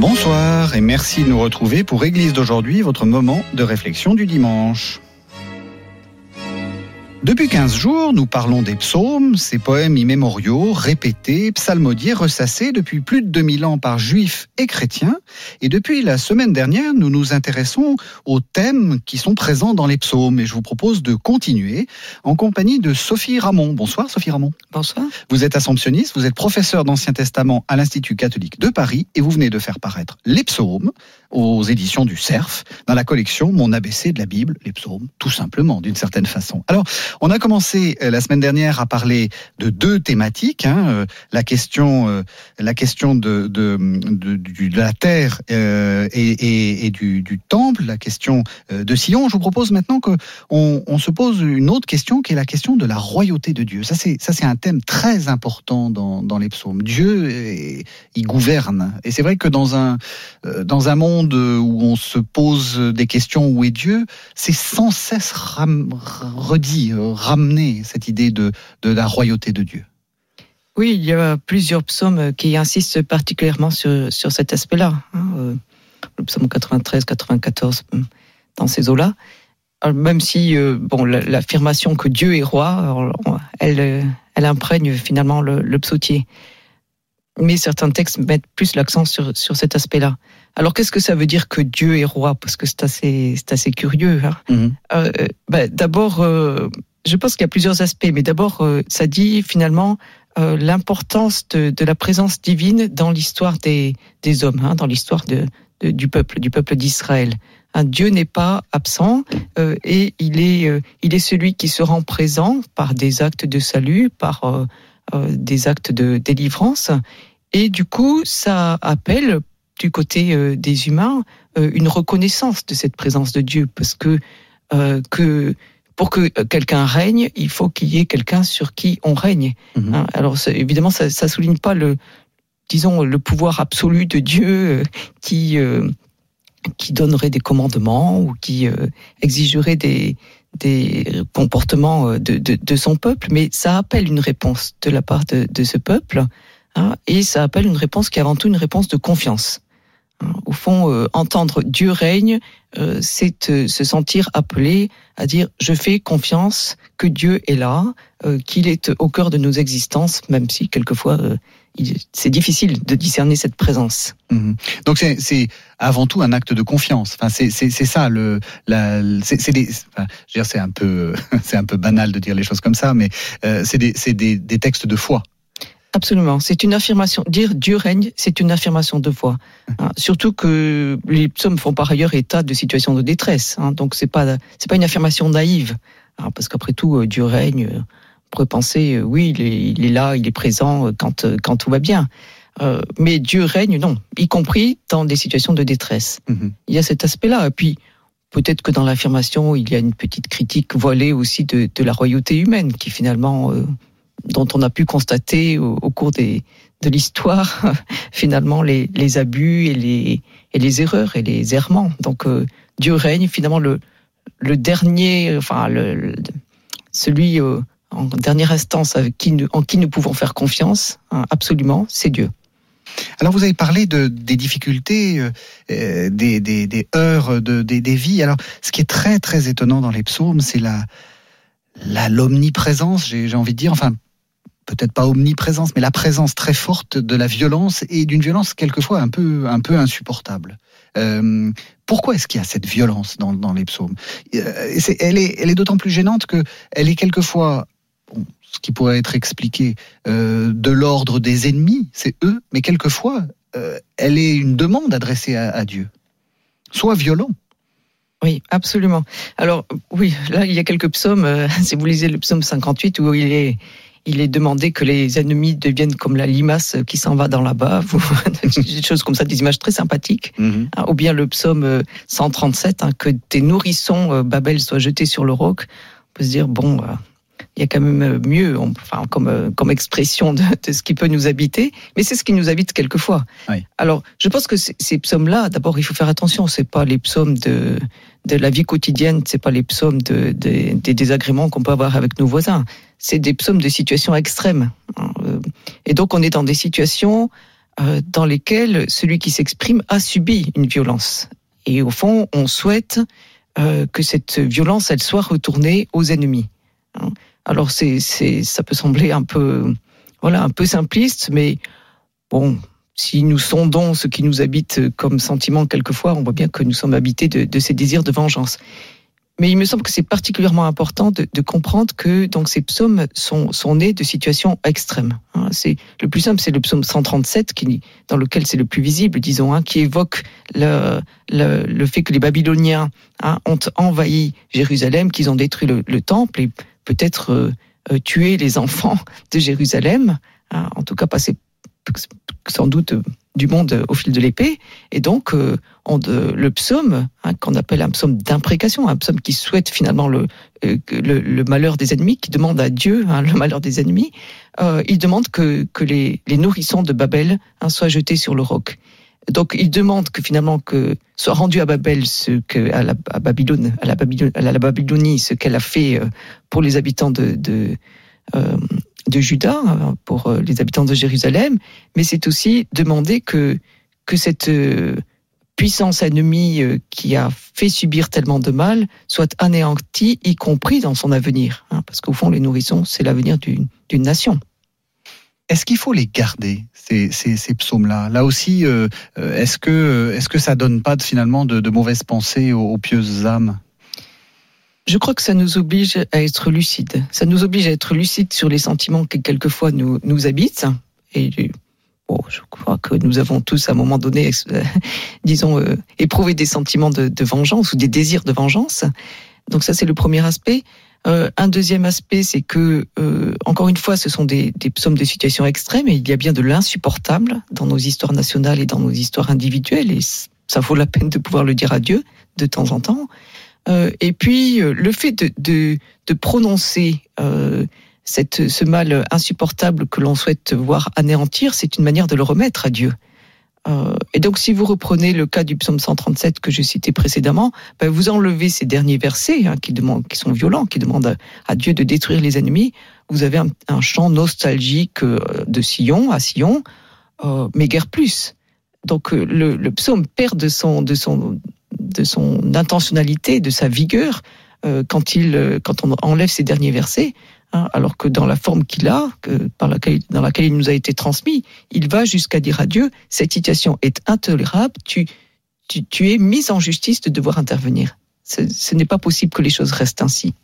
Bonsoir et merci de nous retrouver pour Église d'aujourd'hui, votre moment de réflexion du dimanche. Depuis 15 jours, nous parlons des psaumes, ces poèmes immémoriaux, répétés, psalmodiés, ressassés depuis plus de 2000 ans par juifs et chrétiens. Et depuis la semaine dernière, nous nous intéressons aux thèmes qui sont présents dans les psaumes. Et je vous propose de continuer en compagnie de Sophie Ramon. Bonsoir Sophie Ramon. Bonsoir. Vous êtes assomptionniste, vous êtes professeur d'Ancien Testament à l'Institut catholique de Paris et vous venez de faire paraître les psaumes aux éditions du CERF dans la collection Mon ABC de la Bible, les psaumes, tout simplement, d'une certaine façon. Alors, on a commencé euh, la semaine dernière à parler de deux thématiques, hein, euh, la question, euh, la question de, de, de, la terre et, et, du, temple, la question de Sion. Je vous propose maintenant que on, on, se pose une autre question, qui est la question de la royauté de Dieu. Ça, c'est ça, c'est un thème très important dans, dans les psaumes. Dieu, il gouverne, et c'est vrai que dans un dans un monde où on se pose des questions où est Dieu, c'est sans cesse redit, ramener cette idée de, la royauté de Dieu. Oui, il y a plusieurs psaumes qui insistent particulièrement sur, cet aspect-là. Hein, le psaume 93, 94, dans ces eaux-là. Même si, euh, bon, l'affirmation que Dieu est roi, elle, imprègne finalement le, psautier. Mais certains textes mettent plus l'accent sur cet aspect-là. Alors qu'est-ce que ça veut dire que Dieu est roi? Parce que c'est assez, c'est assez curieux. Hein Mhm. euh, bah, d'abord, euh, je pense qu'il y a plusieurs aspects, mais d'abord, euh, ça dit finalement euh, l'importance de, de, la présence divine dans l'histoire des, des hommes, hein, dans l'histoire de, de, du peuple, du peuple d'Israël. Dieu n'est pas absent euh, et il est, euh, il est celui qui se rend présent par des actes de salut, par euh, des actes de délivrance. Et du coup, ça appelle du côté euh, des humains euh, une reconnaissance de cette présence de Dieu, parce que euh, que pour que quelqu'un règne, il faut qu'il y ait quelqu'un sur qui on règne. Mhm. Hein, alors évidemment, ça, ça souligne pas le, disons, le pouvoir absolu de Dieu qui euh, qui donnerait des commandements ou qui euh, exigerait des des comportements de, de, de, son peuple, mais ça appelle une réponse de la part de, de ce peuple, hein, et ça appelle une réponse qui est avant tout une réponse de confiance. Au fond, euh, entendre Dieu règne, euh, c'est euh, se sentir appelé à dire je fais confiance que Dieu est là, qu'il est au cœur de nos existences, même si quelquefois c'est difficile de discerner cette présence. Mmh. Donc c'est avant tout un acte de confiance. Enfin, c'est ça c'est un peu, c'est un peu banal de dire les choses comme ça, mais c'est des, des textes de foi. Absolument, c'est une affirmation. Dire Dieu règne, c'est une affirmation de foi. Hein, surtout que les psaumes font par ailleurs état de situation de détresse. Hein, donc c'est pas c'est pas une affirmation naïve, hein, parce qu'après tout Dieu règne. On pourrait penser oui, il est, il est là, il est présent quand quand tout va bien. Euh, mais Dieu règne, non, y compris dans des situations de détresse. Mm -hmm. Il y a cet aspect-là. Et puis peut-être que dans l'affirmation, il y a une petite critique voilée aussi de, de la royauté humaine, qui finalement euh, dont on a pu constater au, cours de l'histoire finalement les, abus et les, erreurs et les errements. Donc euh, Dieu règne finalement le, dernier, enfin celui euh, en dernière instance en qui nous pouvons faire confiance, hein, absolument, c'est Dieu. Alors vous avez parlé de, des difficultés, euh, des, heures, de, des, des vies. Alors ce qui est très très étonnant dans les psaumes, c'est la l'omniprésence, j'ai envie de dire, enfin peut-être pas omniprésence, mais la présence très forte de la violence et d'une violence quelquefois un peu, un peu insupportable. Euh, pourquoi est-ce qu'il y a cette violence dans, les psaumes? Euh, Elle est, elle est d'autant plus gênante que elle est quelquefois, ce qui pourrait être expliqué, euh, de l'ordre des ennemis, c'est eux, mais quelquefois, elle est une demande adressée à, Dieu. Soit violent. Oui, absolument. Alors, oui, là, il y a quelques psaumes. Si vous lisez le psaume 58, où il est il est demandé que les ennemis deviennent comme la limace qui s'en va dans la bave, ou des choses comme ça, des images très sympathiques. Mhm. Hein, Ou bien le psaume euh, 137, hein, que tes nourrissons, euh, Babel, soient jetés sur le roc. On peut se dire, bon, euh, il y a quand même euh, mieux, on- enfin, comme, euh, comme expression de, de ce qui peut nous habiter, mais c'est ce qui nous habite quelquefois. Oui. Alors, je pense que ces, psaumes-là, d'abord, il faut faire attention, c'est pas les psaumes de, de la vie quotidienne, c'est pas les psaumes de, de- des désagréments qu'on peut avoir avec nos voisins. C'est des psaumes de situations extrêmes. euh, Et donc, on est dans des situations euh, dans lesquelles celui qui s'exprime a subi une violence. Et au fond, on souhaite euh, que cette violence, elle soit retournée aux ennemis. hein. Alors, c'est, ça peut sembler un peu, voilà, un peu simpliste, mais bon, si nous sondons ce qui nous habite comme sentiment quelquefois, on voit bien que nous sommes habités de ces désirs de vengeance. Mais il me semble que c'est particulièrement important de, de comprendre que donc ces psaumes sont, sont nés de situations extrêmes. hein. C'est le plus simple, c'est le psaume 137 qui, dans lequel c'est le plus visible, disons, hein, qui évoque le, le, le fait que les Babyloniens hein, ont envahi Jérusalem, qu'ils ont détruit le, le temple et peut-être euh, euh, tué les enfants de Jérusalem. hein, en tout cas, passé sans doute euh, du monde euh, au fil de l'épée. Et donc, euh, on, de- le psaume, hein, qu'on appelle un psaume d'imprécation, un psaume qui souhaite finalement le, euh, malheur des ennemis, qui demande à Dieu hein, le malheur des ennemis, euh, il demande que, les, nourrissons de Babel hein, soient jetés sur le roc. Donc, il demande que finalement que soit rendu à Babel ce que Babylone, à la Babylone, à la Babylonie, ce qu'elle a fait euh, pour les habitants de de, euh, de Juda, euh, pour euh, les habitants de Jérusalem, mais c'est aussi demander que que cette euh, puissance ennemie euh, qui a fait subir tellement de mal soit anéantie, y compris dans son avenir, hein, parce qu'au fond, les nourrissons, c'est l'avenir d'une nation. Est-ce qu'il faut les garder ces, ces, psaumes-là? Là aussi, est-ce que est-ce que ça donne pas finalement de, mauvaises pensées aux pieuses âmes? Je crois que ça nous oblige à être lucide. Ça nous oblige à être lucide sur les sentiments qui quelquefois nous, nous habitent. Et bon, je crois que nous avons tous à un moment donné, disons, euh, éprouvé des sentiments de, de vengeance ou des désirs de vengeance. Donc ça, c'est le premier aspect. Euh, un deuxième aspect, c'est que, euh, encore une fois, ce sont des, des psaumes de situations extrêmes et il y a bien de l'insupportable dans nos histoires nationales et dans nos histoires individuelles et ça vaut la peine de pouvoir le dire à Dieu de temps en temps. Euh, et puis, euh, le fait de, prononcer euh, ce mal insupportable que l'on souhaite voir anéantir, c'est une manière de le remettre à Dieu. Et donc, si vous reprenez le cas du psaume 137 que je citais précédemment, ben, vous enlevez ces derniers versets hein, qui, demandent, qui sont violents, qui demandent à, Dieu de détruire les ennemis. Vous avez un, chant nostalgique de Sion à Sion, mais guère plus. Donc, le, le psaume perd de son, de son, de son intentionnalité, de sa vigueur, euh, quand, il, euh, quand on enlève ces derniers versets, hein, alors que dans la forme qu'il a, que, par laquelle, dans laquelle il nous a été transmis, il va jusqu'à dire à Dieu, cette situation est intolérable, tu, tu, tu es mis en justice de devoir intervenir. Ce, ce n'est pas possible que les choses restent ainsi.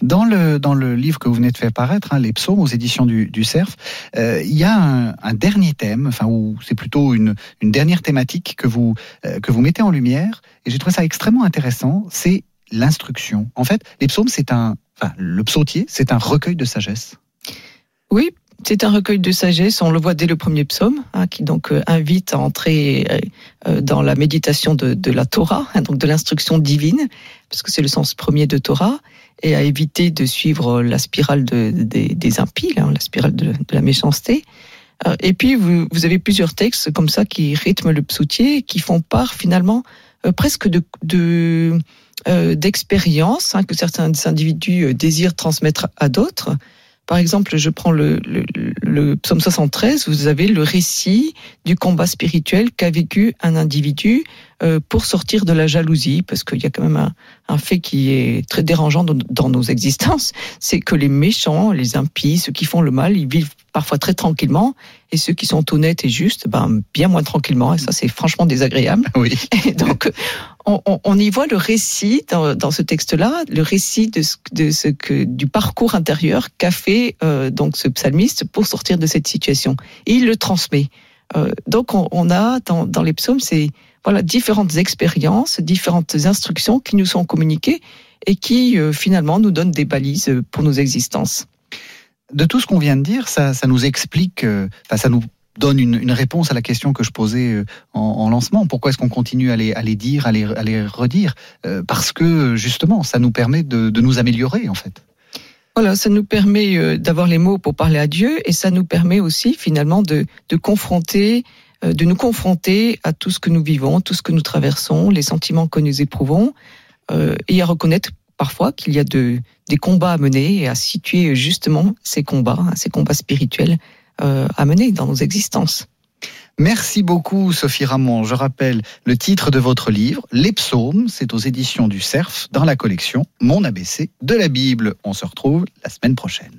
Dans le, dans le livre que vous venez de faire paraître, hein, Les psaumes aux éditions du, du CERF, euh, il y a un, un dernier thème, enfin, ou c'est plutôt une, une dernière thématique que vous, euh, que vous mettez en lumière, et j'ai trouvé ça extrêmement intéressant, c'est l'instruction. En fait, les psaumes, c'est un, enfin, le psautier, c'est un recueil de sagesse. Oui, c'est un recueil de sagesse, on le voit dès le premier psaume, hein, qui donc euh, invite à entrer euh, dans la méditation de, de la Torah, hein, donc de l'instruction divine, parce que c'est le sens premier de Torah, et à éviter de suivre la spirale de, des- impies, la spirale de, la méchanceté. Euh, Et puis, vous, avez plusieurs textes comme ça qui rythment le psautier, qui font part finalement euh, presque de, euh, d'expériences hein, que certains individus désirent transmettre à d'autres. Par exemple, je prends le, le, le psaume 73, vous avez le récit du combat spirituel qu'a vécu un individu euh, pour sortir de la jalousie, parce qu'il y a quand même un, un fait qui est très dérangeant dans, dans nos existences, c'est que les méchants, les impies, ceux qui font le mal, ils vivent parfois très tranquillement, et ceux qui sont honnêtes et justes, ben, bien moins tranquillement, et ça c'est franchement désagréable. Oui. Et donc, on, on- on y voit le récit dans, dans ce texte-là, le récit de ce, de ce que du parcours intérieur qu'a fait euh, donc ce psalmiste pour sortir de cette situation. Et il le transmet. Euh, donc, on, on a dans, dans les psaumes ces voilà différentes expériences, différentes instructions qui nous sont communiquées et qui euh, finalement nous donnent des balises pour nos existences. De tout ce qu'on vient de dire, ça, nous explique, euh, ça nous donne une, réponse à la question que je posais euh, en, en lancement. Pourquoi est-ce qu'on continue à les, dire, à les, redire? Euh, Parce que justement, ça nous permet de, nous améliorer en fait. Voilà, ça nous permet d'avoir les mots pour parler à Dieu et ça nous permet aussi finalement de, de confronter, de nous confronter à tout ce que nous vivons, tout ce que nous traversons, les sentiments que nous éprouvons et à reconnaître parfois qu'il y a de, des combats à mener et à situer justement ces combats, hein, ces combats spirituels euh, à mener dans nos existences. Merci beaucoup Sophie Ramon. Je rappelle le titre de votre livre, Les psaumes, c'est aux éditions du Cerf dans la collection Mon ABC de la Bible. On se retrouve la semaine prochaine.